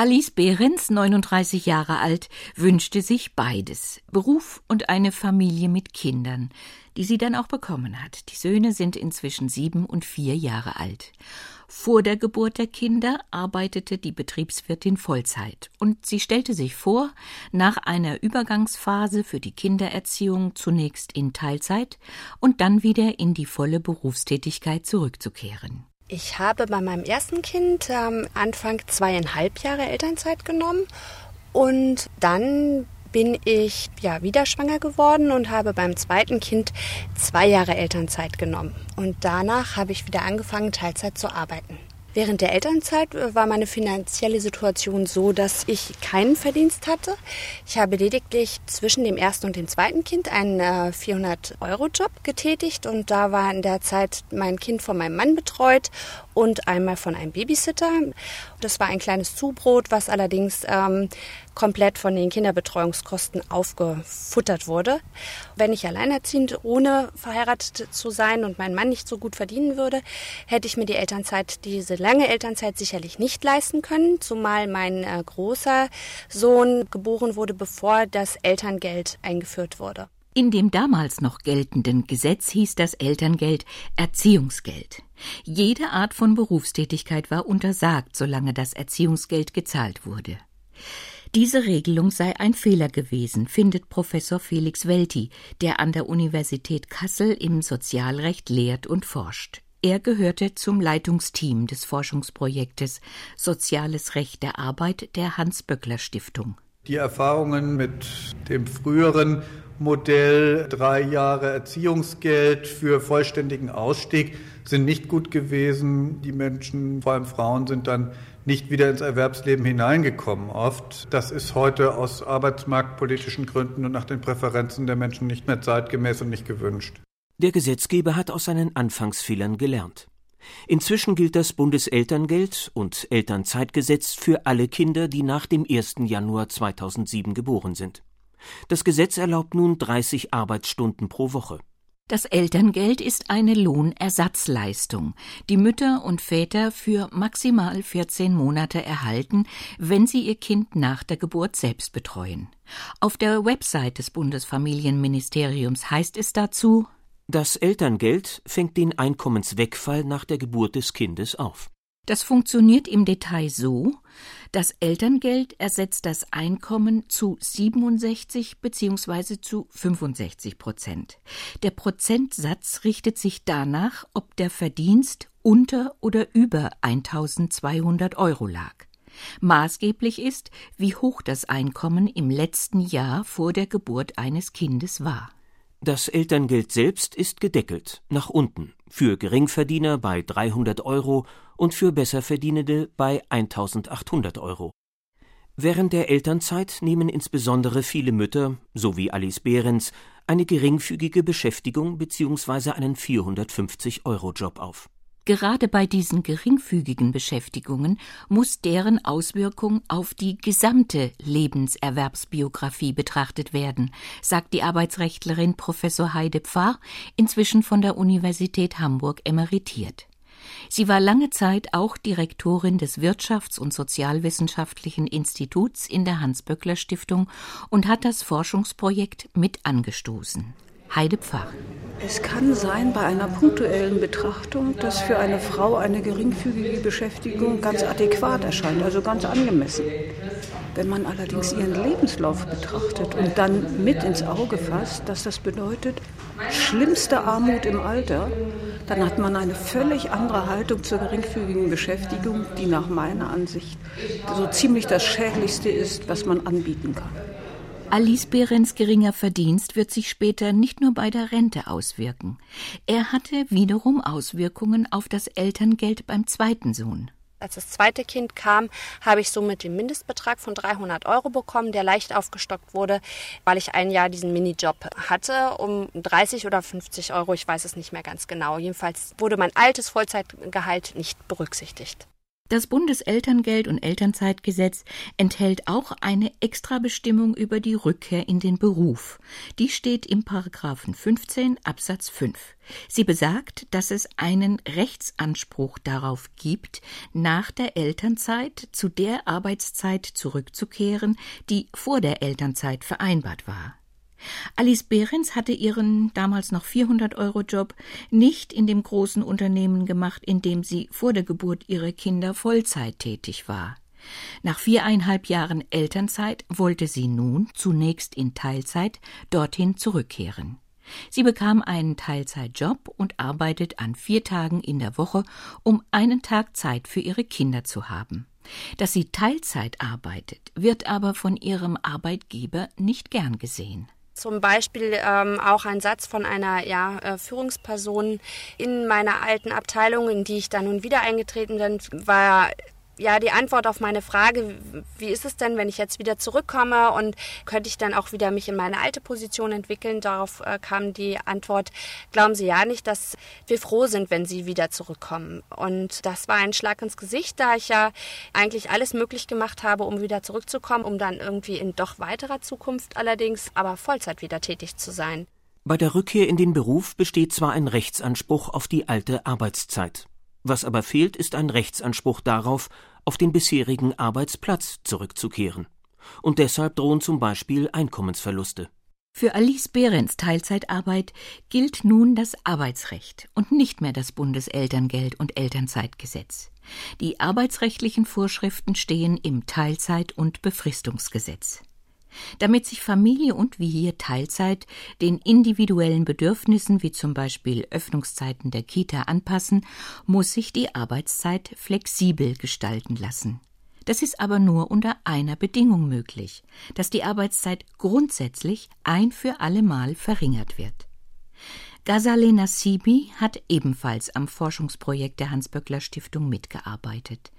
Alice Behrens, 39 Jahre alt, wünschte sich beides, Beruf und eine Familie mit Kindern, die sie dann auch bekommen hat. Die Söhne sind inzwischen sieben und vier Jahre alt. Vor der Geburt der Kinder arbeitete die Betriebswirtin Vollzeit und sie stellte sich vor, nach einer Übergangsphase für die Kindererziehung zunächst in Teilzeit und dann wieder in die volle Berufstätigkeit zurückzukehren. Ich habe bei meinem ersten Kind ähm, Anfang zweieinhalb Jahre Elternzeit genommen und dann bin ich ja wieder schwanger geworden und habe beim zweiten Kind zwei Jahre Elternzeit genommen. Und danach habe ich wieder angefangen, Teilzeit zu arbeiten. Während der Elternzeit äh, war meine finanzielle Situation so, dass ich keinen Verdienst hatte. Ich habe lediglich zwischen dem ersten und dem zweiten Kind einen 400-Euro-Job äh, getätigt und da war in der Zeit mein Kind von meinem Mann betreut und einmal von einem Babysitter. Das war ein kleines Zubrot, was allerdings ähm, komplett von den Kinderbetreuungskosten aufgefuttert wurde. Wenn ich alleinerziehend ohne verheiratet zu sein und mein Mann nicht so gut verdienen würde, hätte ich mir die Elternzeit, diese lange Elternzeit sicherlich nicht leisten können, zumal mein äh, großer Sohn geboren wurde, bevor das Elterngeld eingeführt wurde. In dem damals noch geltenden Gesetz hieß das Elterngeld Erziehungsgeld. Jede Art von Berufstätigkeit war untersagt, solange das Erziehungsgeld gezahlt wurde. Diese Regelung sei ein Fehler gewesen, findet Professor Felix Welti, der an der Universität Kassel im Sozialrecht lehrt und forscht. Er gehörte zum Leitungsteam des Forschungsprojektes Soziales Recht der Arbeit der Hans-Böckler-Stiftung. Die Erfahrungen mit dem früheren Modell drei Jahre Erziehungsgeld für vollständigen Ausstieg sind nicht gut gewesen. Die Menschen, vor allem Frauen, sind dann nicht wieder ins Erwerbsleben hineingekommen oft. Das ist heute aus arbeitsmarktpolitischen Gründen und nach den Präferenzen der Menschen nicht mehr zeitgemäß und nicht gewünscht. Der Gesetzgeber hat aus seinen Anfangsfehlern gelernt. Inzwischen gilt das Bundeselterngeld und Elternzeitgesetz für alle Kinder, die nach dem 1. Januar 2007 geboren sind. Das Gesetz erlaubt nun 30 Arbeitsstunden pro Woche. Das Elterngeld ist eine Lohnersatzleistung, die Mütter und Väter für maximal 14 Monate erhalten, wenn sie ihr Kind nach der Geburt selbst betreuen. Auf der Website des Bundesfamilienministeriums heißt es dazu Das Elterngeld fängt den Einkommenswegfall nach der Geburt des Kindes auf. Das funktioniert im Detail so, das Elterngeld ersetzt das Einkommen zu 67 bzw. zu 65 Prozent. Der Prozentsatz richtet sich danach, ob der Verdienst unter oder über 1200 Euro lag. Maßgeblich ist, wie hoch das Einkommen im letzten Jahr vor der Geburt eines Kindes war. Das Elterngeld selbst ist gedeckelt, nach unten, für Geringverdiener bei 300 Euro und für Besserverdienende bei 1800 Euro. Während der Elternzeit nehmen insbesondere viele Mütter, so wie Alice Behrens, eine geringfügige Beschäftigung bzw. einen 450-Euro-Job auf. Gerade bei diesen geringfügigen Beschäftigungen muss deren Auswirkung auf die gesamte Lebenserwerbsbiografie betrachtet werden, sagt die Arbeitsrechtlerin Professor Heide Pfarr, inzwischen von der Universität Hamburg emeritiert. Sie war lange Zeit auch Direktorin des Wirtschafts- und Sozialwissenschaftlichen Instituts in der Hans-Böckler Stiftung und hat das Forschungsprojekt mit angestoßen. Heide Pfarr. Es kann sein bei einer punktuellen Betrachtung, dass für eine Frau eine geringfügige Beschäftigung ganz adäquat erscheint, also ganz angemessen. Wenn man allerdings ihren Lebenslauf betrachtet und dann mit ins Auge fasst, dass das bedeutet schlimmste Armut im Alter, dann hat man eine völlig andere Haltung zur geringfügigen Beschäftigung, die nach meiner Ansicht so ziemlich das Schädlichste ist, was man anbieten kann. Alice Behrens geringer Verdienst wird sich später nicht nur bei der Rente auswirken. Er hatte wiederum Auswirkungen auf das Elterngeld beim zweiten Sohn. Als das zweite Kind kam, habe ich somit den Mindestbetrag von 300 Euro bekommen, der leicht aufgestockt wurde, weil ich ein Jahr diesen Minijob hatte, um 30 oder 50 Euro, ich weiß es nicht mehr ganz genau. Jedenfalls wurde mein altes Vollzeitgehalt nicht berücksichtigt. Das Bundeselterngeld- und Elternzeitgesetz enthält auch eine Extrabestimmung über die Rückkehr in den Beruf. Die steht im Paragraphen 15 Absatz 5. Sie besagt, dass es einen Rechtsanspruch darauf gibt, nach der Elternzeit zu der Arbeitszeit zurückzukehren, die vor der Elternzeit vereinbart war. Alice Behrens hatte ihren damals noch 400-Euro-Job nicht in dem großen Unternehmen gemacht, in dem sie vor der Geburt ihrer Kinder Vollzeit tätig war. Nach viereinhalb Jahren Elternzeit wollte sie nun zunächst in Teilzeit dorthin zurückkehren. Sie bekam einen Teilzeitjob und arbeitet an vier Tagen in der Woche, um einen Tag Zeit für ihre Kinder zu haben. Dass sie Teilzeit arbeitet, wird aber von ihrem Arbeitgeber nicht gern gesehen. Zum Beispiel ähm, auch ein Satz von einer ja, äh, Führungsperson in meiner alten Abteilung, in die ich dann nun wieder eingetreten bin, war ja, die Antwort auf meine Frage, wie ist es denn, wenn ich jetzt wieder zurückkomme und könnte ich dann auch wieder mich in meine alte Position entwickeln? Darauf äh, kam die Antwort, glauben Sie ja nicht, dass wir froh sind, wenn Sie wieder zurückkommen. Und das war ein Schlag ins Gesicht, da ich ja eigentlich alles möglich gemacht habe, um wieder zurückzukommen, um dann irgendwie in doch weiterer Zukunft allerdings aber Vollzeit wieder tätig zu sein. Bei der Rückkehr in den Beruf besteht zwar ein Rechtsanspruch auf die alte Arbeitszeit. Was aber fehlt, ist ein Rechtsanspruch darauf, auf den bisherigen Arbeitsplatz zurückzukehren. Und deshalb drohen zum Beispiel Einkommensverluste. Für Alice Behrens Teilzeitarbeit gilt nun das Arbeitsrecht und nicht mehr das Bundeselterngeld- und Elternzeitgesetz. Die arbeitsrechtlichen Vorschriften stehen im Teilzeit- und Befristungsgesetz. Damit sich Familie und wie hier Teilzeit den individuellen Bedürfnissen wie zum Beispiel Öffnungszeiten der Kita anpassen, muss sich die Arbeitszeit flexibel gestalten lassen. Das ist aber nur unter einer Bedingung möglich, dass die Arbeitszeit grundsätzlich ein für allemal verringert wird. Ghazaleh Nassibi hat ebenfalls am Forschungsprojekt der Hans-Böckler Stiftung mitgearbeitet.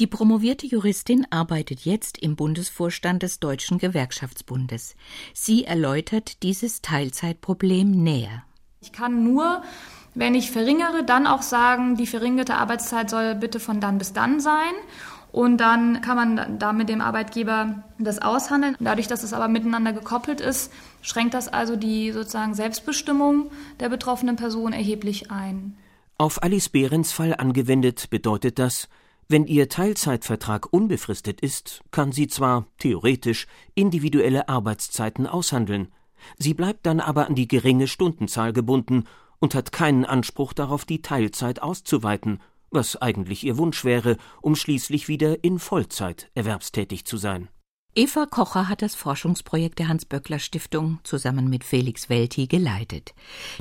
Die promovierte Juristin arbeitet jetzt im Bundesvorstand des Deutschen Gewerkschaftsbundes. Sie erläutert dieses Teilzeitproblem näher. Ich kann nur, wenn ich verringere, dann auch sagen, die verringerte Arbeitszeit soll bitte von dann bis dann sein. Und dann kann man da mit dem Arbeitgeber das aushandeln. Dadurch, dass es aber miteinander gekoppelt ist, schränkt das also die sozusagen Selbstbestimmung der betroffenen Person erheblich ein. Auf Alice Behrens Fall angewendet bedeutet das, wenn ihr Teilzeitvertrag unbefristet ist, kann sie zwar theoretisch individuelle Arbeitszeiten aushandeln, sie bleibt dann aber an die geringe Stundenzahl gebunden und hat keinen Anspruch darauf, die Teilzeit auszuweiten was eigentlich ihr Wunsch wäre, um schließlich wieder in Vollzeit erwerbstätig zu sein. Eva Kocher hat das Forschungsprojekt der Hans-Böckler-Stiftung zusammen mit Felix Welti geleitet.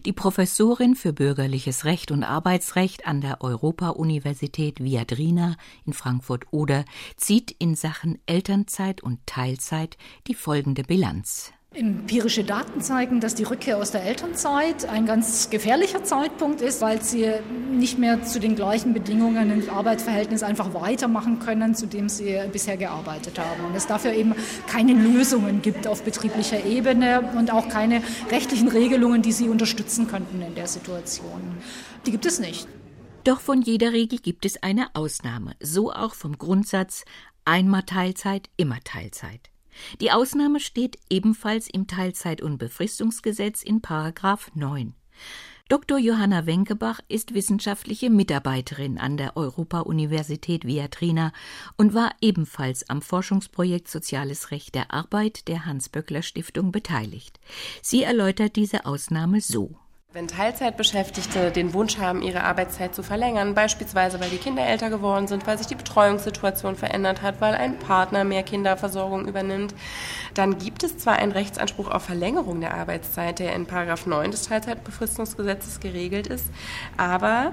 Die Professorin für bürgerliches Recht und Arbeitsrecht an der Europa-Universität Viadrina in Frankfurt-Oder zieht in Sachen Elternzeit und Teilzeit die folgende Bilanz. Empirische Daten zeigen, dass die Rückkehr aus der Elternzeit ein ganz gefährlicher Zeitpunkt ist, weil sie nicht mehr zu den gleichen Bedingungen im Arbeitsverhältnis einfach weitermachen können, zu dem sie bisher gearbeitet haben. Und es dafür eben keine Lösungen gibt auf betrieblicher Ebene und auch keine rechtlichen Regelungen, die sie unterstützen könnten in der Situation. Die gibt es nicht. Doch von jeder Regel gibt es eine Ausnahme, so auch vom Grundsatz einmal Teilzeit, immer Teilzeit. Die Ausnahme steht ebenfalls im Teilzeit- und Befristungsgesetz in Paragraph 9. Dr. Johanna Wenkebach ist wissenschaftliche Mitarbeiterin an der Europa-Universität Viatrina und war ebenfalls am Forschungsprojekt Soziales Recht der Arbeit der Hans-Böckler-Stiftung beteiligt. Sie erläutert diese Ausnahme so. Wenn Teilzeitbeschäftigte den Wunsch haben, ihre Arbeitszeit zu verlängern, beispielsweise weil die Kinder älter geworden sind, weil sich die Betreuungssituation verändert hat, weil ein Partner mehr Kinderversorgung übernimmt, dann gibt es zwar einen Rechtsanspruch auf Verlängerung der Arbeitszeit, der in Paragraph 9 des Teilzeitbefristungsgesetzes geregelt ist, aber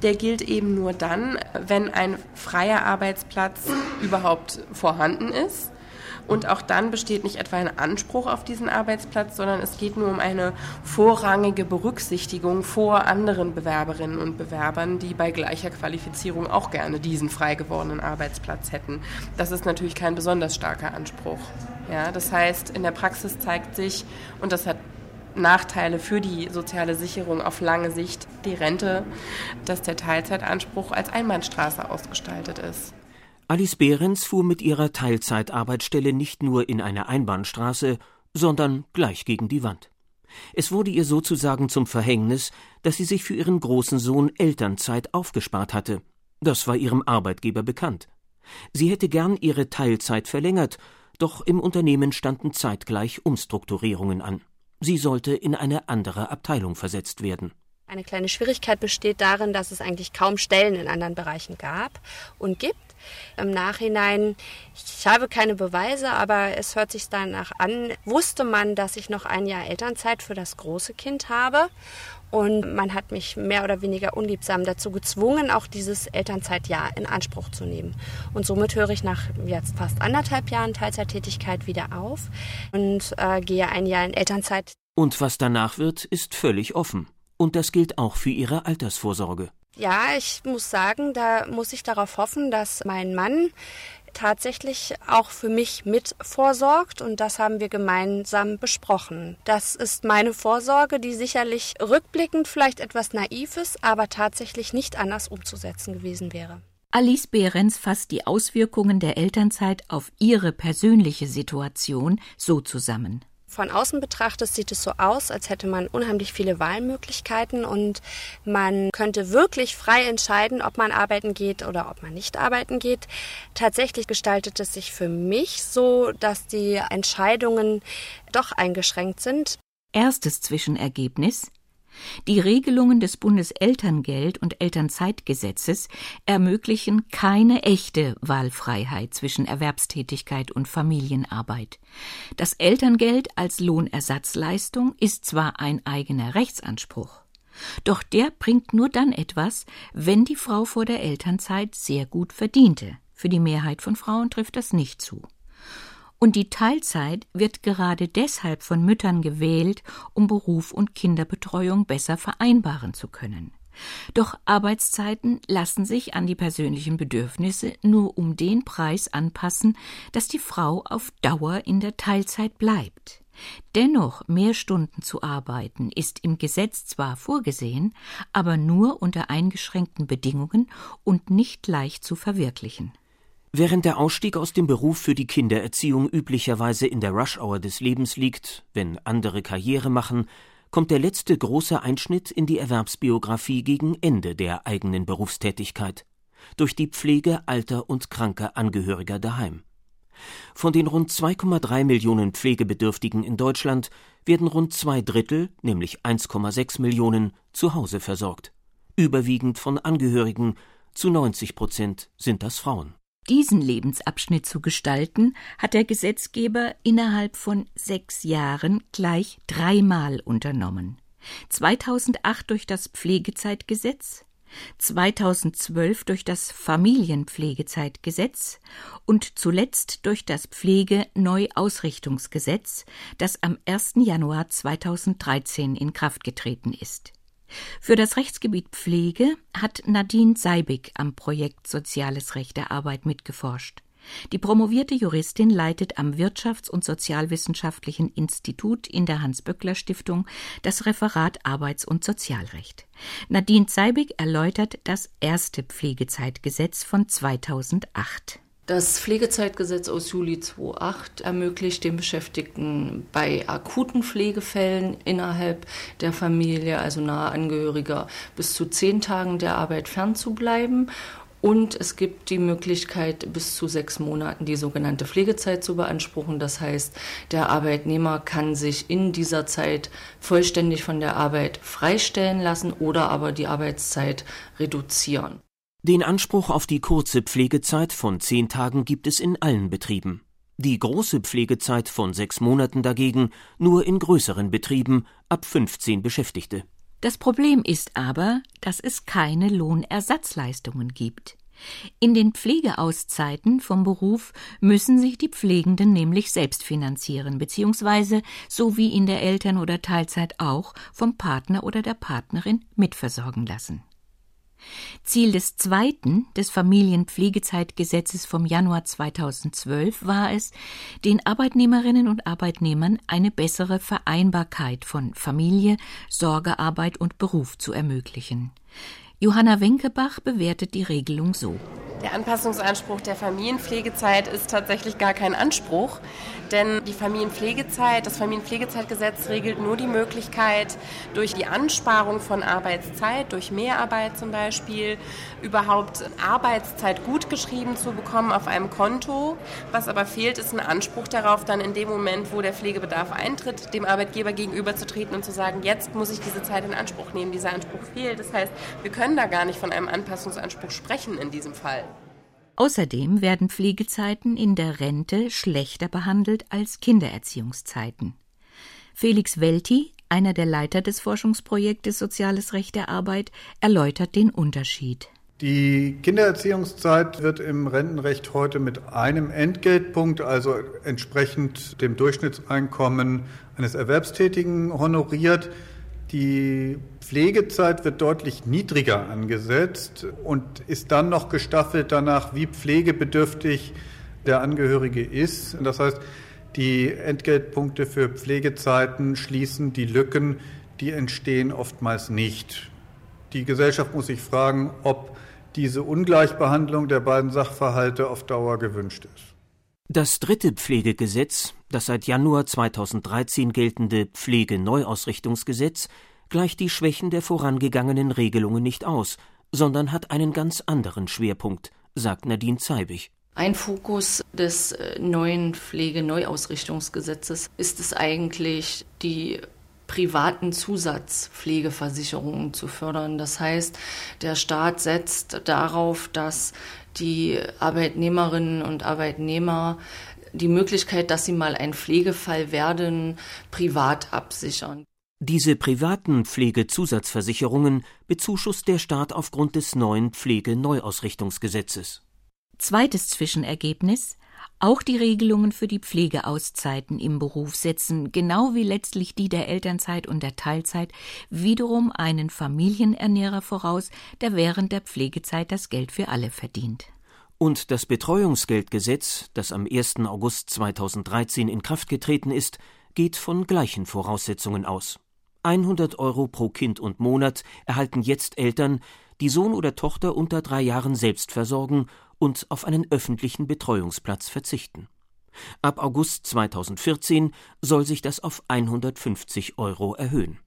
der gilt eben nur dann, wenn ein freier Arbeitsplatz überhaupt vorhanden ist und auch dann besteht nicht etwa ein Anspruch auf diesen Arbeitsplatz, sondern es geht nur um eine vorrangige Berücksichtigung vor anderen Bewerberinnen und Bewerbern, die bei gleicher Qualifizierung auch gerne diesen frei gewordenen Arbeitsplatz hätten. Das ist natürlich kein besonders starker Anspruch. Ja, das heißt, in der Praxis zeigt sich, und das hat Nachteile für die soziale Sicherung auf lange Sicht, die Rente, dass der Teilzeitanspruch als Einbahnstraße ausgestaltet ist. Alice Behrens fuhr mit ihrer Teilzeitarbeitsstelle nicht nur in eine Einbahnstraße, sondern gleich gegen die Wand. Es wurde ihr sozusagen zum Verhängnis, dass sie sich für ihren großen Sohn Elternzeit aufgespart hatte. Das war ihrem Arbeitgeber bekannt. Sie hätte gern ihre Teilzeit verlängert, doch im Unternehmen standen zeitgleich Umstrukturierungen an. Sie sollte in eine andere Abteilung versetzt werden. Eine kleine Schwierigkeit besteht darin, dass es eigentlich kaum Stellen in anderen Bereichen gab und gibt. Im Nachhinein, ich habe keine Beweise, aber es hört sich danach an, wusste man, dass ich noch ein Jahr Elternzeit für das große Kind habe. Und man hat mich mehr oder weniger unliebsam dazu gezwungen, auch dieses Elternzeitjahr in Anspruch zu nehmen. Und somit höre ich nach jetzt fast anderthalb Jahren Teilzeittätigkeit wieder auf und äh, gehe ein Jahr in Elternzeit. Und was danach wird, ist völlig offen. Und das gilt auch für Ihre Altersvorsorge. Ja, ich muss sagen, da muss ich darauf hoffen, dass mein Mann tatsächlich auch für mich mit vorsorgt und das haben wir gemeinsam besprochen. Das ist meine Vorsorge, die sicherlich rückblickend vielleicht etwas naiv ist, aber tatsächlich nicht anders umzusetzen gewesen wäre. Alice Behrens fasst die Auswirkungen der Elternzeit auf ihre persönliche Situation so zusammen. Von außen betrachtet sieht es so aus, als hätte man unheimlich viele Wahlmöglichkeiten und man könnte wirklich frei entscheiden, ob man arbeiten geht oder ob man nicht arbeiten geht. Tatsächlich gestaltet es sich für mich so, dass die Entscheidungen doch eingeschränkt sind. Erstes Zwischenergebnis die Regelungen des Bundeselterngeld- und Elternzeitgesetzes ermöglichen keine echte Wahlfreiheit zwischen Erwerbstätigkeit und Familienarbeit. Das Elterngeld als Lohnersatzleistung ist zwar ein eigener Rechtsanspruch, doch der bringt nur dann etwas, wenn die Frau vor der Elternzeit sehr gut verdiente. Für die Mehrheit von Frauen trifft das nicht zu. Und die Teilzeit wird gerade deshalb von Müttern gewählt, um Beruf und Kinderbetreuung besser vereinbaren zu können. Doch Arbeitszeiten lassen sich an die persönlichen Bedürfnisse nur um den Preis anpassen, dass die Frau auf Dauer in der Teilzeit bleibt. Dennoch mehr Stunden zu arbeiten ist im Gesetz zwar vorgesehen, aber nur unter eingeschränkten Bedingungen und nicht leicht zu verwirklichen. Während der Ausstieg aus dem Beruf für die Kindererziehung üblicherweise in der Rush-Hour des Lebens liegt, wenn andere Karriere machen, kommt der letzte große Einschnitt in die Erwerbsbiografie gegen Ende der eigenen Berufstätigkeit durch die Pflege alter und kranker Angehöriger daheim. Von den rund 2,3 Millionen Pflegebedürftigen in Deutschland werden rund zwei Drittel, nämlich 1,6 Millionen, zu Hause versorgt. Überwiegend von Angehörigen, zu 90 Prozent sind das Frauen. Diesen Lebensabschnitt zu gestalten, hat der Gesetzgeber innerhalb von sechs Jahren gleich dreimal unternommen. 2008 durch das Pflegezeitgesetz, 2012 durch das Familienpflegezeitgesetz und zuletzt durch das Pflegeneuausrichtungsgesetz, das am 1. Januar 2013 in Kraft getreten ist. Für das Rechtsgebiet Pflege hat Nadine Seibig am Projekt Soziales Recht der Arbeit mitgeforscht. Die promovierte Juristin leitet am Wirtschafts- und Sozialwissenschaftlichen Institut in der Hans-Böckler-Stiftung das Referat Arbeits- und Sozialrecht. Nadine Zeibig erläutert das erste Pflegezeitgesetz von 2008. Das Pflegezeitgesetz aus Juli 2008 ermöglicht den Beschäftigten bei akuten Pflegefällen innerhalb der Familie, also nahe Angehöriger, bis zu zehn Tagen der Arbeit fernzubleiben. Und es gibt die Möglichkeit, bis zu sechs Monaten die sogenannte Pflegezeit zu beanspruchen. Das heißt, der Arbeitnehmer kann sich in dieser Zeit vollständig von der Arbeit freistellen lassen oder aber die Arbeitszeit reduzieren. Den Anspruch auf die kurze Pflegezeit von zehn Tagen gibt es in allen Betrieben. Die große Pflegezeit von sechs Monaten dagegen nur in größeren Betrieben ab 15 Beschäftigte. Das Problem ist aber, dass es keine Lohnersatzleistungen gibt. In den Pflegeauszeiten vom Beruf müssen sich die Pflegenden nämlich selbst finanzieren, beziehungsweise, so wie in der Eltern- oder Teilzeit auch, vom Partner oder der Partnerin mitversorgen lassen. Ziel des zweiten, des Familienpflegezeitgesetzes vom Januar 2012 war es, den Arbeitnehmerinnen und Arbeitnehmern eine bessere Vereinbarkeit von Familie, Sorgearbeit und Beruf zu ermöglichen. Johanna Wenkebach bewertet die Regelung so. Der Anpassungsanspruch der Familienpflegezeit ist tatsächlich gar kein Anspruch, denn die Familienpflegezeit, das Familienpflegezeitgesetz regelt nur die Möglichkeit, durch die Ansparung von Arbeitszeit, durch Mehrarbeit zum Beispiel, überhaupt Arbeitszeit gutgeschrieben zu bekommen auf einem Konto. Was aber fehlt, ist ein Anspruch darauf, dann in dem Moment, wo der Pflegebedarf eintritt, dem Arbeitgeber gegenüberzutreten und zu sagen, jetzt muss ich diese Zeit in Anspruch nehmen. Dieser Anspruch fehlt. Das heißt, wir können da gar nicht von einem Anpassungsanspruch sprechen in diesem Fall. Außerdem werden Pflegezeiten in der Rente schlechter behandelt als Kindererziehungszeiten. Felix Welti, einer der Leiter des Forschungsprojektes Soziales Recht der Arbeit, erläutert den Unterschied. Die Kindererziehungszeit wird im Rentenrecht heute mit einem Entgeltpunkt, also entsprechend dem Durchschnittseinkommen eines Erwerbstätigen honoriert. Die Pflegezeit wird deutlich niedriger angesetzt und ist dann noch gestaffelt danach, wie pflegebedürftig der Angehörige ist. Das heißt, die Entgeltpunkte für Pflegezeiten schließen die Lücken, die entstehen oftmals nicht. Die Gesellschaft muss sich fragen, ob diese Ungleichbehandlung der beiden Sachverhalte auf Dauer gewünscht ist. Das dritte Pflegegesetz, das seit Januar 2013 geltende Pflegeneuausrichtungsgesetz, gleicht die Schwächen der vorangegangenen Regelungen nicht aus, sondern hat einen ganz anderen Schwerpunkt, sagt Nadine Zeibig. Ein Fokus des äh, neuen Pflegeneuausrichtungsgesetzes ist es eigentlich, die privaten Zusatzpflegeversicherungen zu fördern. Das heißt, der Staat setzt darauf, dass die Arbeitnehmerinnen und Arbeitnehmer die Möglichkeit, dass sie mal ein Pflegefall werden, privat absichern. Diese privaten Pflegezusatzversicherungen bezuschusst der Staat aufgrund des neuen Pflegeneuausrichtungsgesetzes. Zweites Zwischenergebnis auch die Regelungen für die Pflegeauszeiten im Beruf setzen, genau wie letztlich die der Elternzeit und der Teilzeit, wiederum einen Familienernährer voraus, der während der Pflegezeit das Geld für alle verdient. Und das Betreuungsgeldgesetz, das am 1. August 2013 in Kraft getreten ist, geht von gleichen Voraussetzungen aus. 100 Euro pro Kind und Monat erhalten jetzt Eltern, die Sohn oder Tochter unter drei Jahren selbst versorgen und auf einen öffentlichen Betreuungsplatz verzichten. Ab August 2014 soll sich das auf 150 Euro erhöhen.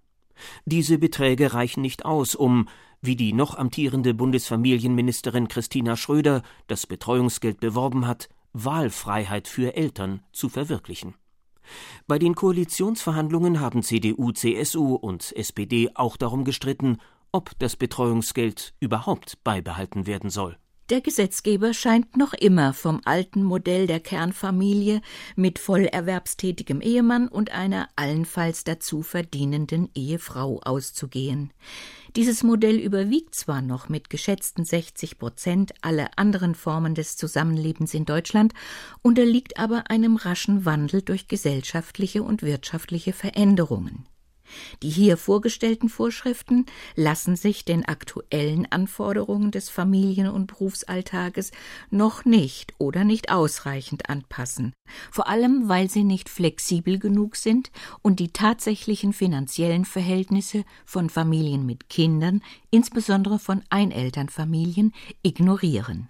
Diese Beträge reichen nicht aus, um, wie die noch amtierende Bundesfamilienministerin Christina Schröder das Betreuungsgeld beworben hat, Wahlfreiheit für Eltern zu verwirklichen. Bei den Koalitionsverhandlungen haben CDU, CSU und SPD auch darum gestritten, ob das Betreuungsgeld überhaupt beibehalten werden soll. Der Gesetzgeber scheint noch immer vom alten Modell der Kernfamilie mit vollerwerbstätigem Ehemann und einer allenfalls dazu verdienenden Ehefrau auszugehen. Dieses Modell überwiegt zwar noch mit geschätzten 60 Prozent alle anderen Formen des Zusammenlebens in Deutschland, unterliegt aber einem raschen Wandel durch gesellschaftliche und wirtschaftliche Veränderungen. Die hier vorgestellten Vorschriften lassen sich den aktuellen Anforderungen des Familien- und Berufsalltages noch nicht oder nicht ausreichend anpassen, vor allem weil sie nicht flexibel genug sind und die tatsächlichen finanziellen Verhältnisse von Familien mit Kindern, insbesondere von Einelternfamilien, ignorieren